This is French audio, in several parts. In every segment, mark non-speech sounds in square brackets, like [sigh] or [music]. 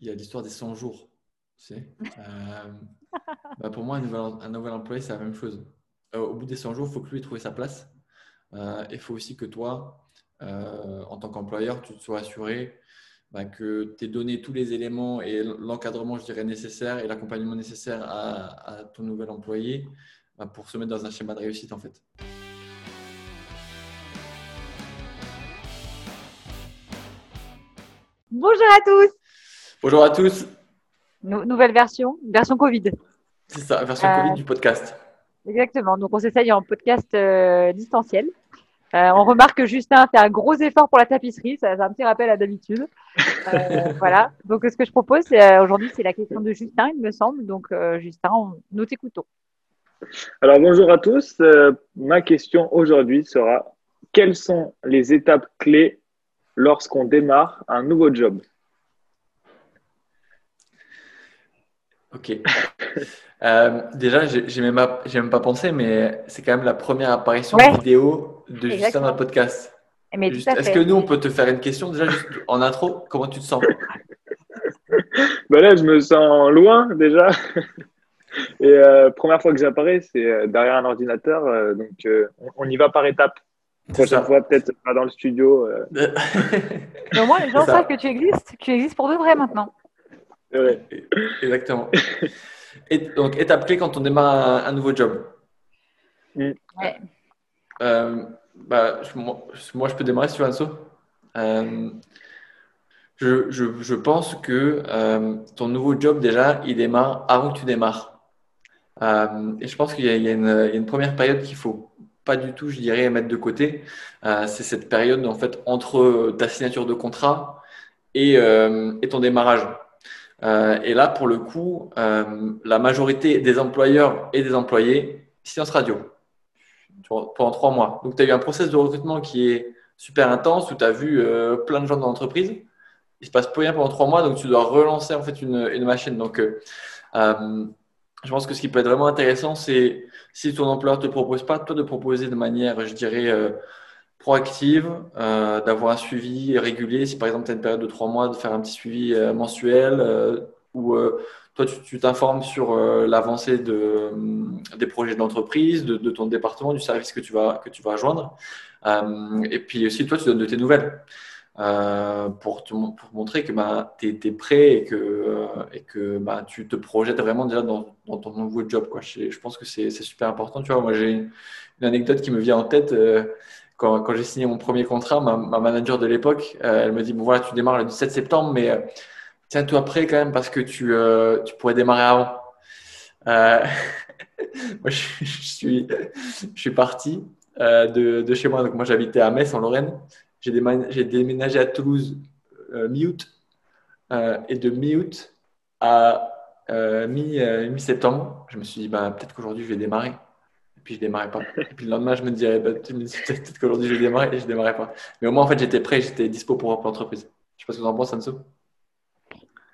il y a l'histoire des 100 jours. Tu bah, pour moi, un nouvel, employé, c'est la même chose. au bout des 100 jours, il faut que lui trouve sa place. Il faut aussi que toi, en tant qu'employeur, tu te sois assuré bah, que tu aies donné tous les éléments et l'encadrement, je dirais, nécessaire et l'accompagnement nécessaire à, ton nouvel employé bah, pour se mettre dans un schéma de réussite en fait. Bonjour à tous. Bonjour à tous. nouvelle version, version Covid. C'est ça, version Covid euh, du podcast. Exactement. Donc on s'essaye en podcast euh, distanciel. Euh, on remarque que Justin fait un gros effort pour la tapisserie. C'est un petit rappel à d'habitude. Euh, [laughs] voilà. Donc, ce que je propose euh, aujourd'hui, c'est la question de Justin, il me semble. Donc, Justin, nous t'écoutons. Alors, bonjour à tous. ma question aujourd'hui sera quelles sont les étapes clés lorsqu'on démarre un nouveau job? Ok. Euh, déjà, j'ai même, pas, même pas pensé, mais c'est quand même la première apparition vidéo de Justin dans le podcast. Est-ce que nous, on peut te faire une question déjà en intro Comment tu te sens? [laughs] Ben Là, je me sens loin déjà. [laughs] Et euh, première fois que j'apparais, c'est euh, derrière un ordinateur. donc, on, y va par étapes. Prochaine fois, peut-être pas dans le studio. [laughs] Mais au moins, les gens savent que tu existes. Tu existes pour de vrai maintenant. Exactement. Et, donc, étape clé quand on démarre un, nouveau job. Mm. Euh, bah, moi, je peux démarrer sur un euh, je, je, je, pense que euh, ton nouveau job, déjà, il démarre avant que tu démarres. et je pense qu'il y, y, y, a une première période qu'il faut pas du tout, je dirais, mettre de côté. c'est cette période, en fait, entre ta signature de contrat et, et ton démarrage. Euh, et là, pour le coup, euh, la majorité des employeurs et des employés, silence radio pendant trois mois. Donc, tu as eu un process de recrutement qui est super intense où tu as vu euh, plein de gens dans l'entreprise. Il se passe pas rien pendant trois mois, donc tu dois relancer en fait une, une machine. Donc, je pense que ce qui peut être vraiment intéressant, c'est si ton employeur te propose pas, toi de proposer de manière, je dirais, proactive, euh, d'avoir un suivi régulier. Si par exemple tu as une période de trois mois, de faire un petit suivi euh, mensuel euh, ou toi tu t'informes sur l'avancée de, des projets de l'entreprise, de, ton département, du service que tu vas, que tu vas rejoindre. et puis aussi toi tu donnes de tes nouvelles. pour, pour montrer que bah, tu es, prêt et que, et que bah, tu te projettes vraiment déjà dans, dans ton nouveau job. Quoi. Je, je pense que c'est super important. Tu vois, moi, j'ai une, anecdote qui me vient en tête quand, j'ai signé mon premier contrat, ma, ma manager de l'époque, euh, elle me dit bon voilà, tu démarres le 17 septembre, mais euh, tiens-toi prêt quand même parce que tu, euh, pourrais démarrer avant. [laughs] moi, je, suis, je parti de, de, chez moi. Donc moi, j'habitais à Metz en Lorraine. J'ai déménagé à Toulouse mi-août et de mi-août à mi-septembre, je me suis dit bah, peut-être qu'aujourd'hui je vais démarrer puis je démarrais pas. Et puis le lendemain, je me disais, bah, peut-être qu'aujourd'hui je vais démarrer et je démarrais pas. Mais au moins, en fait, j'étais prêt, j'étais dispo pour l'entreprise. Je sais pas ce que vous en pensez, Anso.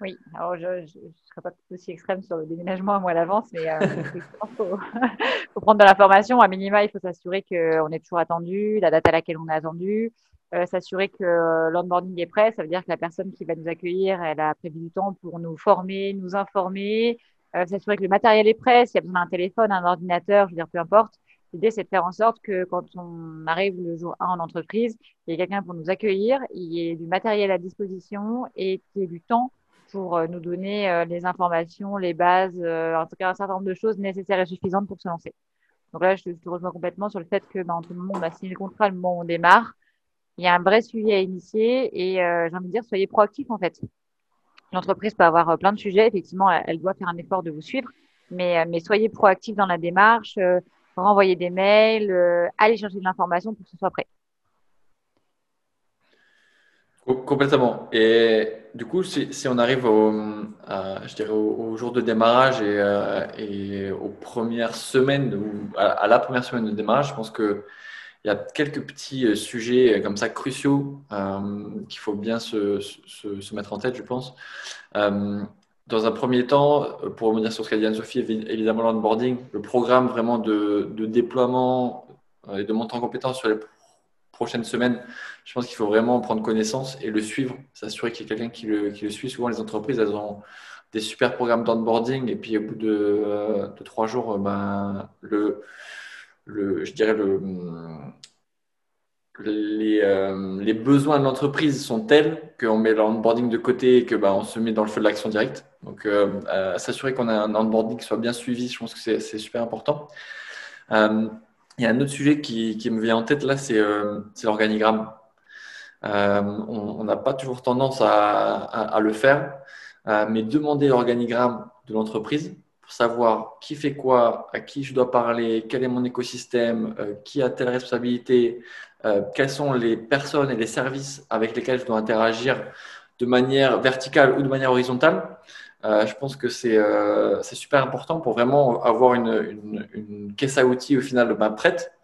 Oui, alors je ne serai pas aussi extrême sur le déménagement à mois d'avance, mais euh, [laughs] il faut, [laughs] faut, prendre de l'information. À minima, il faut s'assurer qu'on est toujours attendu, la date à laquelle on est attendu, euh, s'assurer que l'onboarding est prêt. Ça veut dire que la personne qui va nous accueillir, elle a prévu du temps pour nous former, nous informer, euh, s'assurer que le matériel est prêt, s'il y a besoin d'un téléphone, un ordinateur, je veux dire, peu importe. L'idée, c'est de faire en sorte que quand on arrive le jour 1 en entreprise, il y ait quelqu'un pour nous accueillir, il y ait du matériel à disposition et qu'il y ait du temps pour euh, nous donner euh, les informations, les bases, en tout cas un certain nombre de choses nécessaires et suffisantes pour se lancer. Donc là, je te rejoins complètement sur le fait que ben, entre le moment où on a signé le contrat, le moment où on démarre, il y a un vrai suivi à initier et j'ai envie de dire, soyez proactifs en fait. L'entreprise peut avoir euh, plein de sujets. Effectivement, elle, doit faire un effort de vous suivre, mais, euh, mais soyez proactifs dans la démarche, euh, renvoyez des mails, allez chercher de l'information pour que ce soit prêt. Complètement. Et du coup, si, on arrive au, je dirais au, jour de démarrage et, aux premières semaines, ou à, la première semaine de démarrage, je pense que il y a quelques petits euh, sujets euh, comme ça cruciaux euh, qu'il faut bien se, se, mettre en tête, je pense. dans un premier temps, pour revenir sur ce qu'a dit Anne-Sophie, évidemment l'onboarding, le programme vraiment de, de, déploiement et de montée en compétence sur les prochaines semaines, je pense qu'il faut vraiment prendre connaissance et le suivre, s'assurer qu'il y a quelqu'un qui le, qui le, suit. Souvent, les entreprises, elles ont des super programmes d'onboarding et puis au bout de, de trois jours, ben, le, le, je dirais le, les, euh, les besoins de l'entreprise sont tels qu'on met l'onboarding de côté et que ben, on se met dans le feu de l'action directe. Donc, euh, s'assurer qu'on a un onboarding qui soit bien suivi, je pense que c'est super important. il y a un autre sujet qui, qui me vient en tête là, c'est l'organigramme. Euh, on n'a pas toujours tendance à, le faire, euh, mais demander l'organigramme de l'entreprise pour savoir qui fait quoi, à qui je dois parler, quel est mon écosystème, euh, qui a telle responsabilité, quelles sont les personnes et les services avec lesquels je dois interagir de manière verticale ou de manière horizontale. je pense que c'est super important pour vraiment avoir une, caisse à outils au final prête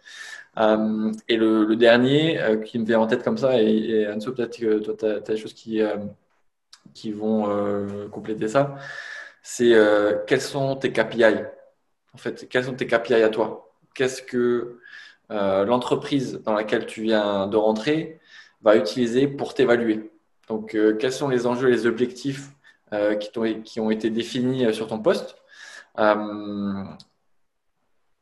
euh, et le, dernier euh, qui me vient en tête comme ça, et, et Anso, peut-être que toi, tu as, des choses qui, euh, qui vont compléter ça, c'est quels sont tes KPI En fait, quels sont tes KPI à toi? Qu'est-ce que l'entreprise dans laquelle tu viens de rentrer va utiliser pour t'évaluer? Donc, quels sont les enjeux et les objectifs qui, ont, qui ont été définis sur ton poste? Il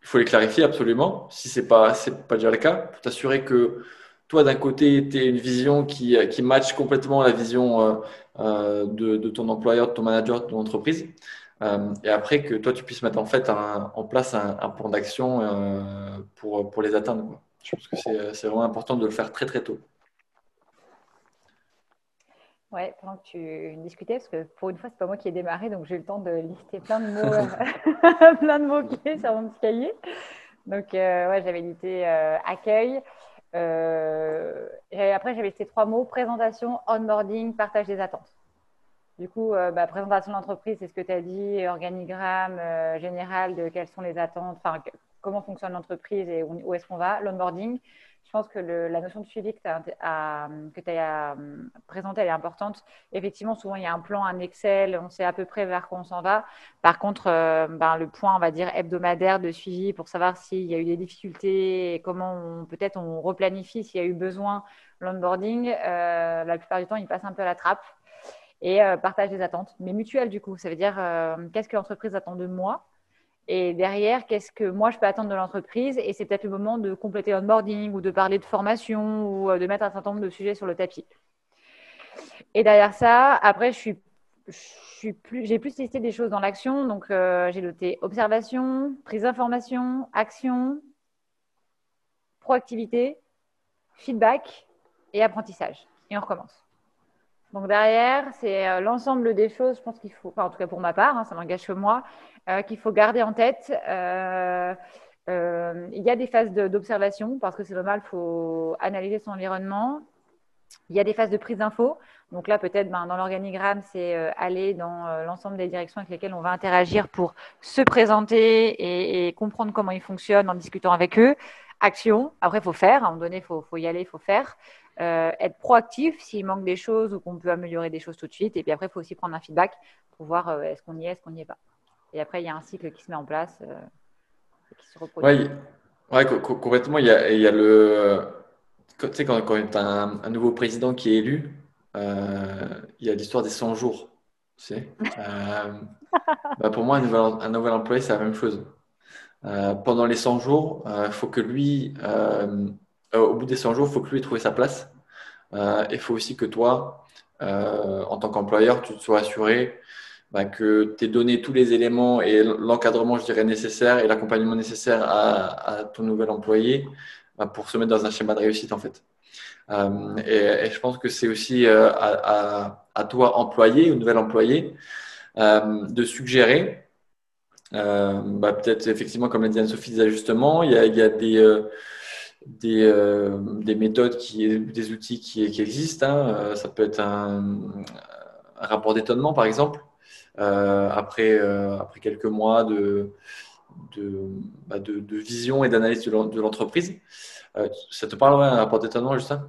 faut les clarifier absolument, si ce n'est pas, pas déjà le cas, pour t'assurer que toi, d'un côté, tu as une vision qui, qui matche complètement la vision euh, euh, de, ton employeur, de ton manager, de ton entreprise. Euh, et après, que toi, tu puisses mettre en, fait en place un, plan d'action pour, pour les atteindre. Je pense que c'est vraiment important de le faire très, très tôt. Ouais, pendant que tu discutais, parce que pour une fois, c'est pas moi qui ai démarré, donc j'ai eu le temps de lister plein de mots, euh, [laughs] [laughs] plein de mots clés sur mon petit cahier. Donc, euh, ouais, j'avais listé euh, accueil. Et après, j'avais listé trois mots présentation, onboarding, partage des attentes. Du coup, bah, présentation de l'entreprise, c'est ce que tu as dit, organigramme général de quelles sont les attentes, enfin, comment fonctionne l'entreprise et où est-ce qu'on va. L'onboarding, je pense que la notion de suivi que tu as, as, présentée, est importante. Effectivement, souvent, il y a un plan, un Excel, on sait à peu près vers quoi on s'en va. Par contre, euh, ben, le point, on va dire, hebdomadaire de suivi pour savoir s'il y a eu des difficultés et comment peut-être on replanifie s'il y a eu besoin l'onboarding, euh, la plupart du temps, il passe un peu à la trappe. Et euh, partage des attentes, mais mutuelles du coup. Ça veut dire qu'est-ce que l'entreprise attend de moi et derrière, qu'est-ce que moi je peux attendre de l'entreprise? Et c'est peut-être le moment de compléter l'onboarding ou de parler de formation ou euh, de mettre un certain nombre de sujets sur le tapis. Et derrière ça, après, je suis, je plus, j'ai plus listé des choses dans l'action. Donc, euh, j'ai noté observation, prise d'information, action, proactivité, feedback et apprentissage. Et on recommence. Donc derrière, c'est euh, l'ensemble des choses, je pense qu'il faut, en tout cas pour ma part, hein, ça m'engage que moi, euh, qu'il faut garder en tête. Euh, il y a des phases d'observation parce que c'est normal, il faut analyser son environnement. Il y a des phases de prise d'infos. Donc là, peut-être ben, dans l'organigramme, c'est aller dans l'ensemble des directions avec lesquelles on va interagir pour se présenter et, et, comprendre comment ils fonctionnent en discutant avec eux. Action, après, il faut faire. À un moment donné, il faut, faut, y aller, il faut faire. Euh, être proactif s'il manque des choses ou qu'on peut améliorer des choses tout de suite. Et puis après, il faut aussi prendre un feedback pour voir euh, est-ce qu'on y est, est-ce qu'on n'y est pas. Et après, il y a un cycle qui se met en place euh, et qui se reproduit. Oui, complètement. Il y a, il y a le. Tu sais, quand, quand tu as un, nouveau président qui est élu, il y a l'histoire des 100 jours. Tu sais [laughs] bah pour moi, un nouvel, un nouvel employé, c'est la même chose. Pendant les 100 jours, il faut que lui euh, au bout des 100 jours, il faut que lui ait trouvé sa place. Euh, il faut aussi que toi, euh, en tant qu'employeur, tu te sois assuré bah, que tu aies donné tous les éléments et l'encadrement, je dirais, nécessaire et l'accompagnement nécessaire à, ton nouvel employé bah, pour se mettre dans un schéma de réussite, en fait. et, je pense que c'est aussi à, toi, employé ou nouvel employé, de suggérer, bah, peut-être effectivement, comme l'a dit Anne-Sophie, des ajustements. Il y a, des, euh, des, méthodes, des outils qui, existent. Hein. Euh, ça peut être un, rapport d'étonnement, par exemple, euh, après, quelques mois bah, de, vision et d'analyse de l'entreprise. ça te parle, un rapport d'étonnement, Justin?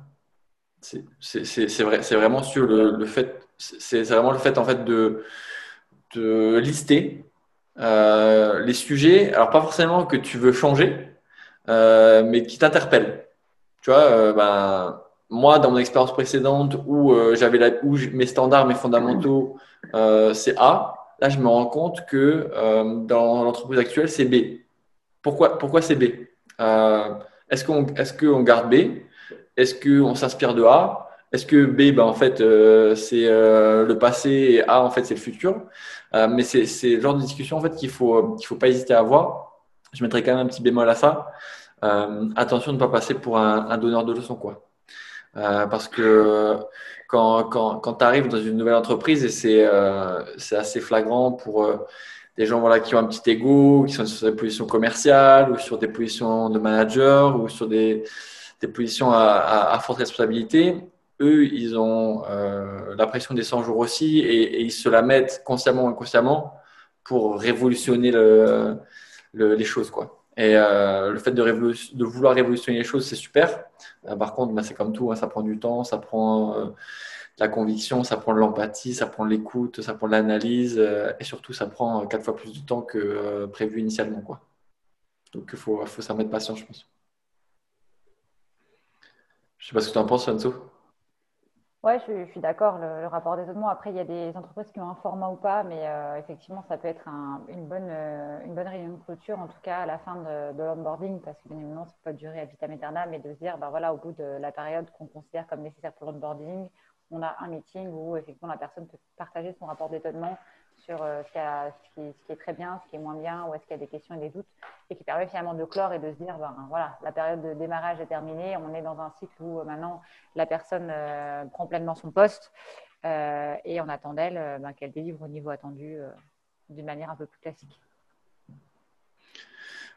C'est vrai, vraiment sur le, fait, c'est vraiment le fait en fait de lister les sujets. Alors pas forcément que tu veux changer, euh, mais qui t'interpelle. Tu vois, ben, moi, dans mon expérience précédente où j'avais mes standards, mes fondamentaux, c'est A. Là, je me rends compte que dans l'entreprise actuelle, c'est B. Pourquoi, pourquoi c'est B? Est-ce qu'on est qu'on garde B? Est-ce qu'on s'inspire de A? Est-ce que B, ben, en fait, euh, c'est euh, le passé et A, en fait, c'est le futur? Euh, Mais c'est le genre de discussion en fait, qu'il ne faut, qu'il faut pas hésiter à avoir. Je mettrai quand même un petit bémol à ça. attention de ne pas passer pour un, donneur de leçons. Quoi. parce que quand, quand, quand tu arrives dans une nouvelle entreprise, et c'est assez flagrant pour des gens voilà, qui ont un petit ego, qui sont sur des positions commerciales ou sur des positions de manager ou sur des, des positions à, à forte responsabilité eux, ils ont euh, la pression des 100 jours aussi et, ils se la mettent consciemment ou inconsciemment pour révolutionner le, les choses. Quoi. Et euh, le fait de, vouloir révolutionner les choses, c'est super. Euh, par contre, bah, c'est comme tout, hein, ça prend du temps, ça prend de la conviction, ça prend de l'empathie, ça prend de l'écoute, ça prend de l'analyse et surtout, ça prend quatre fois plus de temps que prévu initialement. Quoi. Donc, il faut, s'en mettre patience, je pense. Je ne sais pas ce que tu en penses, Fanso. Oui, je, suis d'accord. Le, rapport d'étonnement, après, il y a des entreprises qui ont un format ou pas, mais euh, effectivement, ça peut être une, bonne, euh, une bonne réunion de clôture, en tout cas à la fin de, l'onboarding, parce que bien évidemment, ça peut durer à vitam aeternam, mais de se dire, bah, voilà, au bout de la période qu'on considère comme nécessaire pour l'onboarding, on a un meeting où effectivement la personne peut partager son rapport d'étonnement sur euh, ce, qui, est très bien, ce qui est moins bien, où est-ce qu'il y a des questions et des doutes, et qui permet finalement de clore et de se dire, ben, voilà, la période de démarrage est terminée, on est dans un cycle où euh, maintenant la personne euh, prend pleinement son poste, et on attend d'elle ben, qu'elle délivre au niveau attendu d'une manière un peu plus classique.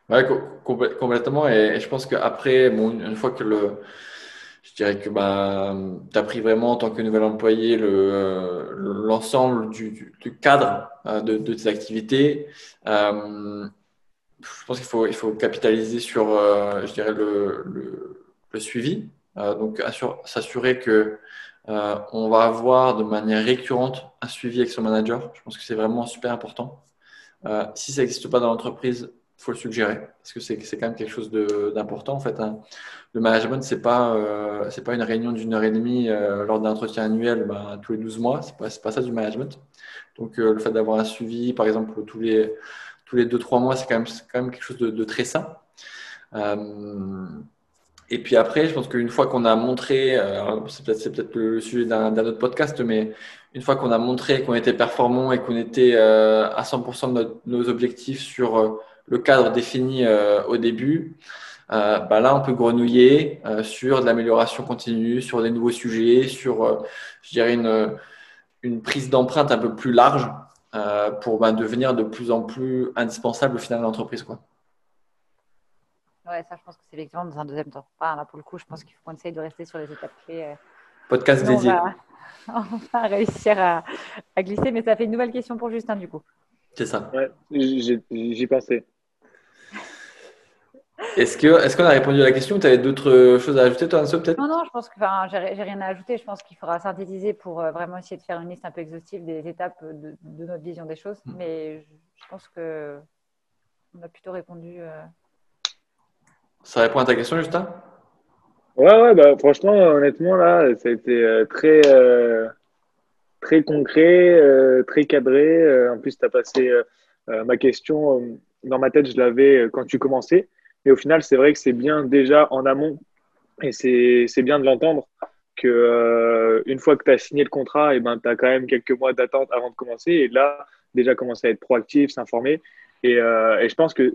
Oui, complètement. Et, je pense qu'après, une fois que le, je dirais que bah, tu as pris vraiment en tant que nouvel employé l'ensemble du, du, cadre euh, de, tes activités. Euh, je pense qu'il faut, il faut capitaliser sur, euh, je dirais, le, le, le suivi. Euh, donc, s'assurer que euh, on va avoir de manière récurrente un suivi avec son manager. Je pense que c'est vraiment super important. si ça n'existe pas dans l'entreprise, faut le suggérer parce que c'est quand même quelque chose d'important en fait. Hein. Le management c'est pas euh, c'est pas une réunion d'une heure et demie euh, lors d'un entretien annuel ben, tous les 12 mois, c'est pas pas ça du management. Donc euh, le fait d'avoir un suivi par exemple tous les tous les 2 3 mois, c'est quand même quand même quelque chose de, très sain. et puis après, je pense qu'une fois qu'on a montré, c'est peut-être peut le sujet d'un autre podcast, mais une fois qu'on a montré qu'on était performant et qu'on était à 100% de nos objectifs sur le cadre défini euh, au début, euh, bah là, on peut grenouiller euh, sur de l'amélioration continue, sur des nouveaux sujets, sur, je dirais, une, une prise d'empreinte un peu plus large pour bah, devenir de plus en plus indispensable au final de l'entreprise. Quoi. Ouais, ça, je pense que c'est effectivement dans un deuxième temps. là, pour le coup, je pense qu'il faut qu'on essaye de rester sur les étapes clés. Podcast dédié. [laughs] On va, réussir à, à, glisser, mais ça fait une nouvelle question pour Justin, du coup. C'est ça. Ouais, j'y pensais. Est-ce qu'on est qu'on a répondu à la question Tu avais d'autres choses à ajouter, toi, Anso, peut-être? Non, non, je pense que j'ai rien à ajouter. Je pense qu'il faudra synthétiser pour euh, vraiment essayer de faire une liste un peu exhaustive des étapes de, notre vision des choses. Hmm. Mais je, pense que on a plutôt répondu. Euh. Ça répond à ta question, Justin? Ouais, ouais, bah, franchement, honnêtement, là, ça a été euh, très, très concret, très cadré. En plus, tu as passé ma question dans ma tête, je l'avais quand tu commençais. Mais au final, c'est vrai que c'est bien déjà en amont et c'est bien de l'entendre que euh, une fois que tu as signé le contrat, et ben, tu as quand même quelques mois d'attente avant de commencer. Et là, déjà commencer à être proactif, s'informer. Et, euh, et, je pense que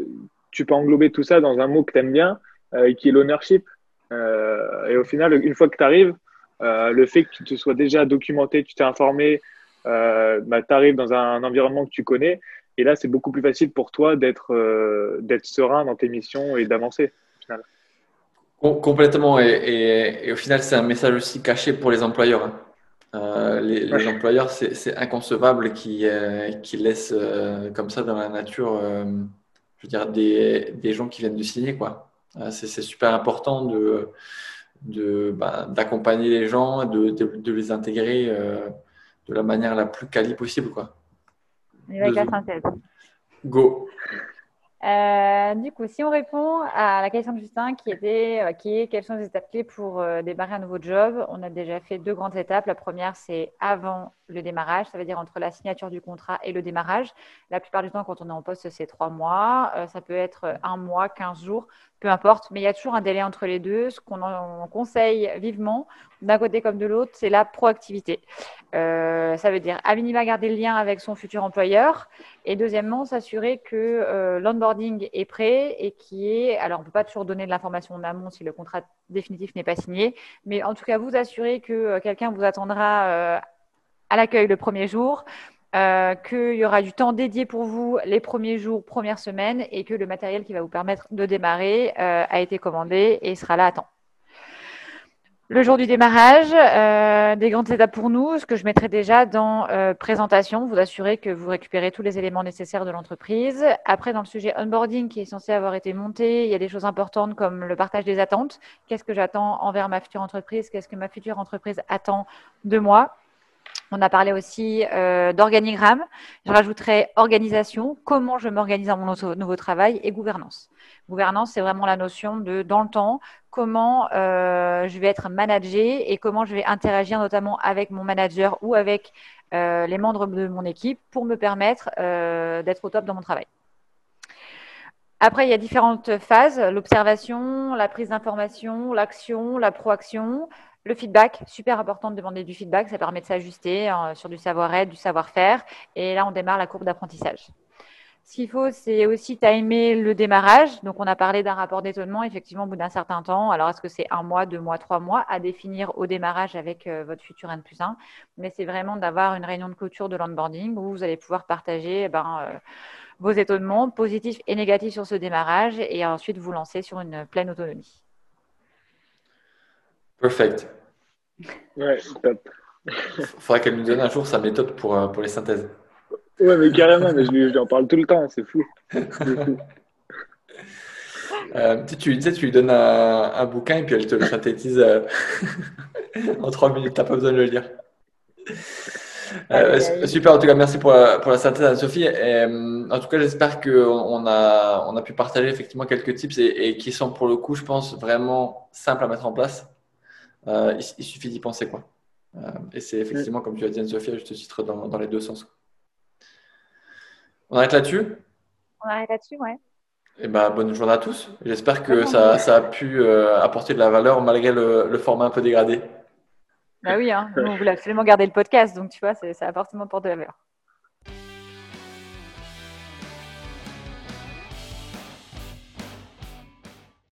tu peux englober tout ça dans un mot que tu aimes bien, euh, qui est l'ownership. Et au final, une fois que tu arrives, le fait que tu te sois déjà documenté, tu t'es informé, bah, tu arrives dans un environnement que tu connais, et là, c'est beaucoup plus facile pour toi d'être euh, serein dans tes missions et d'avancer. Complètement. Et, au final, c'est un message aussi caché pour les employeurs. Hein. Euh, les, employeurs, c'est inconcevable qu'ils euh, laissent comme ça dans la nature, je veux dire, des, des, gens qui viennent de signer. quoi. c'est super important de d'accompagner de, les gens, de, de, les intégrer de la manière la plus quali possible. Quoi. On y va avec la synthèse. Go. Euh, du coup, si on répond à la question de Justin qui était euh, qui est quelles sont les étapes clés pour euh, démarrer un nouveau job, on a déjà fait deux grandes étapes. La première, c'est avant le démarrage, ça veut dire entre la signature du contrat et le démarrage. La plupart du temps, quand on est en poste, c'est trois mois. ça peut être un mois, quinze jours, peu importe, mais il y a toujours un délai entre les deux. Ce qu'on conseille vivement, d'un côté comme de l'autre, c'est la proactivité. Euh, ça veut dire à minima garder le lien avec son futur employeur et deuxièmement s'assurer que euh, l'onboarding est prêt et qui est alors on peut pas toujours donner de l'information en amont si le contrat définitif n'est pas signé mais en tout cas vous assurer que euh, quelqu'un vous attendra à l'accueil le premier jour qu'il y aura du temps dédié pour vous les premiers jours, premières semaines et que le matériel qui va vous permettre de démarrer a été commandé et sera là à temps. Le jour du démarrage, euh, des grandes étapes pour nous, ce que je mettrai déjà dans euh, présentation, vous assurer que vous récupérez tous les éléments nécessaires de l'entreprise. Après, dans le sujet onboarding qui est censé avoir été monté, il y a des choses importantes comme le partage des attentes. Qu'est-ce que j'attends envers ma future entreprise? Qu'est-ce que ma future entreprise attend de moi? On a parlé aussi euh, d'organigramme. Je rajouterai organisation, comment je m'organise dans mon nouveau travail et gouvernance. Gouvernance, c'est vraiment la notion de dans le temps, comment euh, je vais être managé et comment je vais interagir notamment avec mon manager ou avec euh, les membres de mon équipe pour me permettre d'être au top dans mon travail. Après, il y a différentes phases, l'observation, la prise d'information, l'action, la proaction, le feedback, super important de demander du feedback, ça permet de s'ajuster euh, sur du savoir-être, du savoir-faire. Et là, on démarre la courbe d'apprentissage. Ce qu'il faut, c'est aussi timer le démarrage. Donc, on a parlé d'un rapport d'étonnement, effectivement, au bout d'un certain temps. Alors, est-ce que c'est un mois, deux mois, trois mois à définir au démarrage avec euh, votre futur N plus 1 Mais c'est vraiment d'avoir une réunion de clôture de l'onboarding où vous allez pouvoir partager eh ben, euh, vos étonnements positifs et négatifs sur ce démarrage et ensuite vous lancer sur une pleine autonomie. Perfect. Ouais, top. Faudra qu'elle nous donne un jour sa méthode pour, euh, pour les synthèses. Ouais, mais carrément, mais je lui, en parle tout le temps, c'est fou. [laughs] Euh, tu, sais, tu lui donnes un, bouquin et puis elle te le synthétise euh, [laughs] en trois minutes, tu n'as pas besoin de le lire. super, en tout cas, merci pour la, pour la synthèse, Anne-Sophie. en tout cas, j'espère qu'on a, on a pu partager effectivement quelques tips et, et, qui sont pour le coup, je pense, vraiment simples à mettre en place. Euh, il, suffit d'y penser. Quoi. Euh, et c'est effectivement, comme tu as dit, Anne-Sophie, je te citerai dans, dans, les deux sens. On arrête là-dessus? On arrête là-dessus, ouais. Eh ben, bonne journée à tous. J'espère que ça, ça, a pu euh, apporter de la valeur malgré le, format un peu dégradé. Bah oui, hein. on voulait absolument garder le podcast, donc tu vois, ça apporte pour de la valeur.